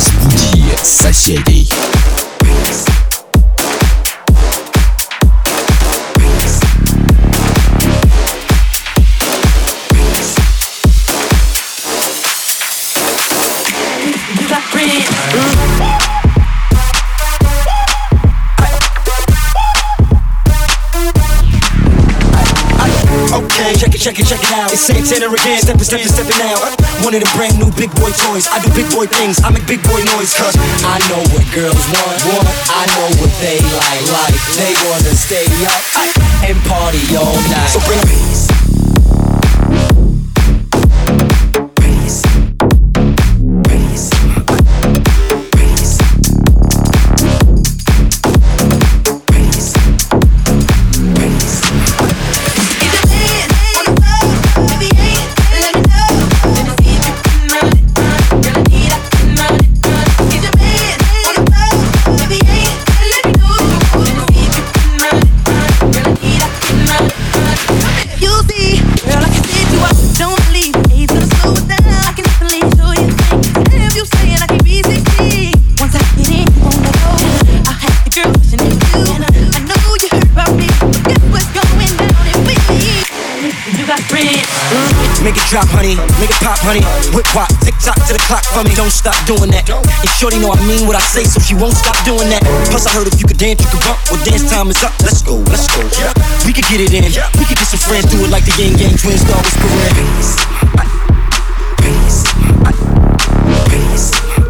Разбуди соседей. You got friends. Okay, check it, check it, check it out. It's Santana again, stepping, stepping, stepping out. One of the brand new big boy toys. I do big boy things, I make big boy noise, cause I know what girls want, want. I know what they like, like. They wanna stay up and party all night. So bring peace. Make it drop, honey. Make it pop, honey. Whip wop, tick tock to the clock for me. Don't stop doing that. And shorty know I mean what I say, so she won't stop doing that. Plus I heard if you could dance, you could bump. Well, dance time is up. Let's go, let's go. We could get it in. We could get some friends, do it like the Ying Yang twins, good. Peace. Peace. Peace. Peace.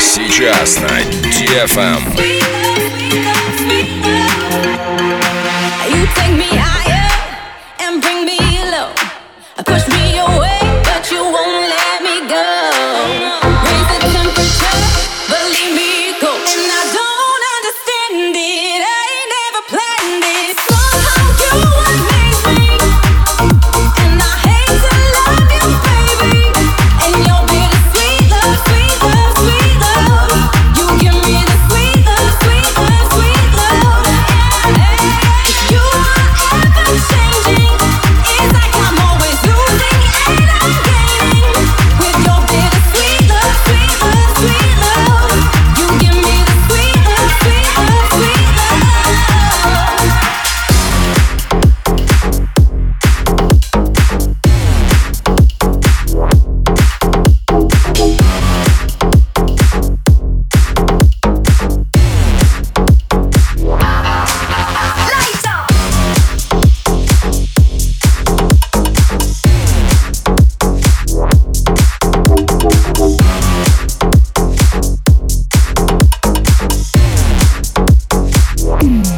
сейчас на DFM. You take me higher and bring me low. Push me away. Mm-hmm.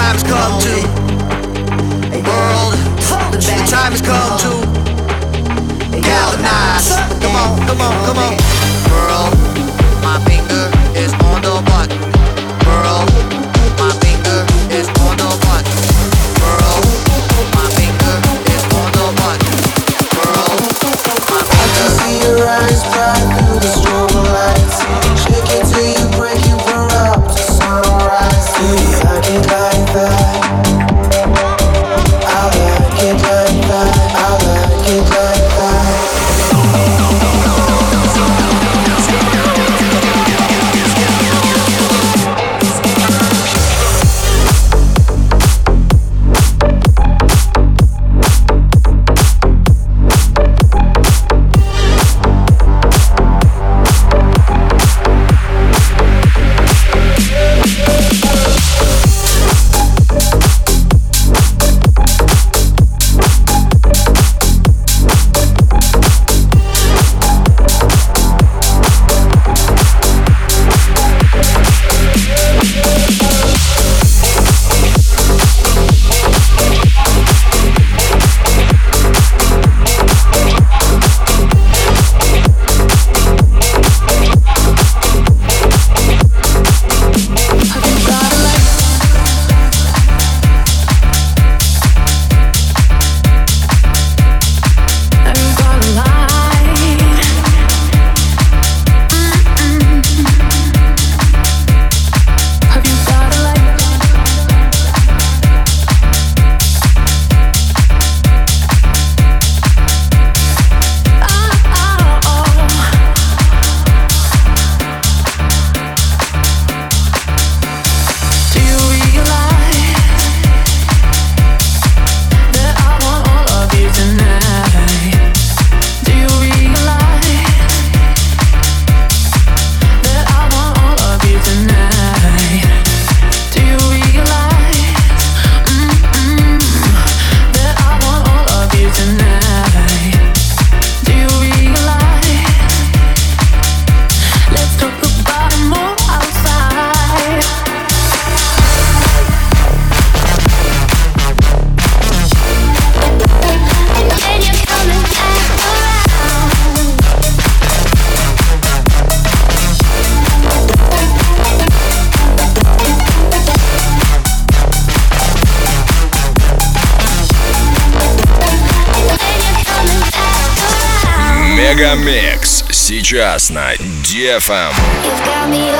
time has come to. World, the time has come to. Galvanize. Come on, come on, come on. Мегамикс сейчас на Дефам. You've got me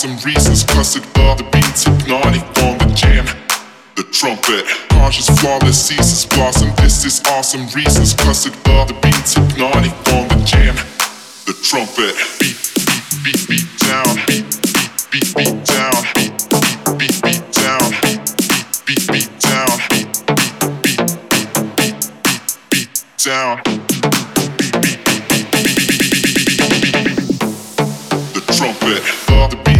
some reasons clustered by the beats hypnotic on the jam the trumpet conscious flawless ceases blossom this is awesome reasons clustered by the beats hypnotic on the jam the trumpet beat beat beat beat down beat beat beat beat down beat beat beat beat down beat beat beat beat down beat beat beat beat beat beat down the trumpet the beat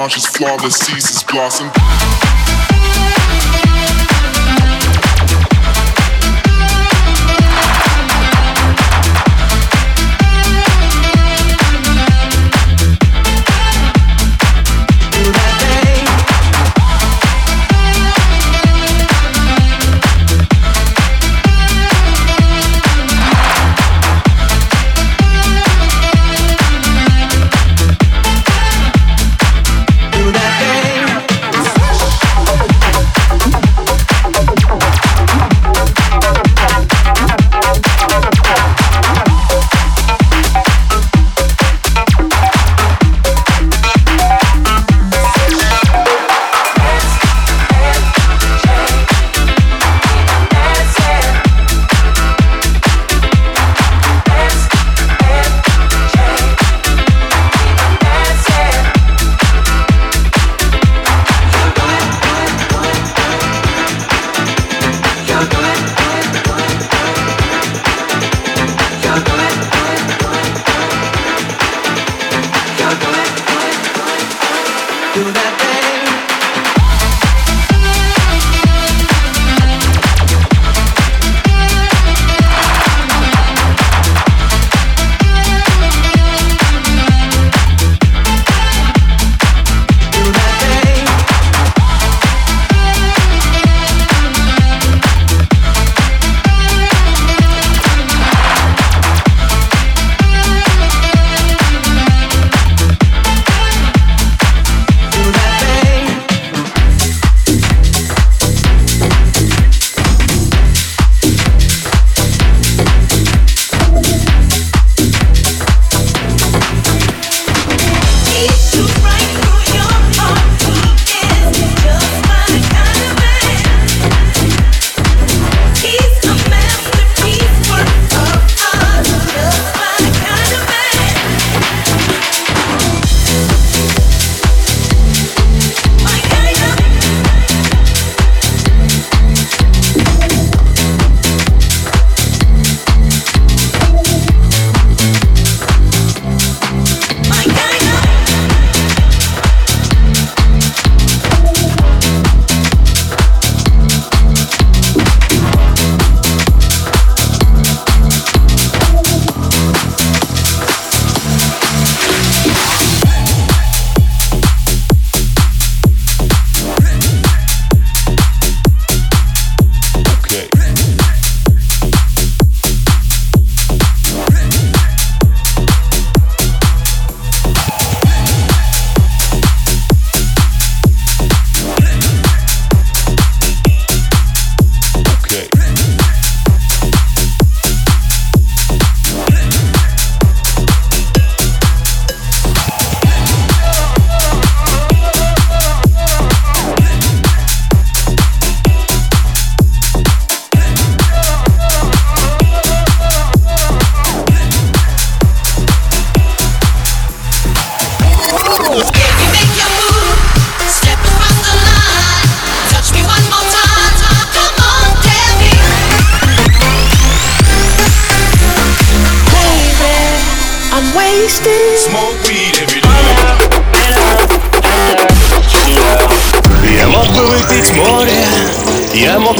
conscious, flawless seasons blossom.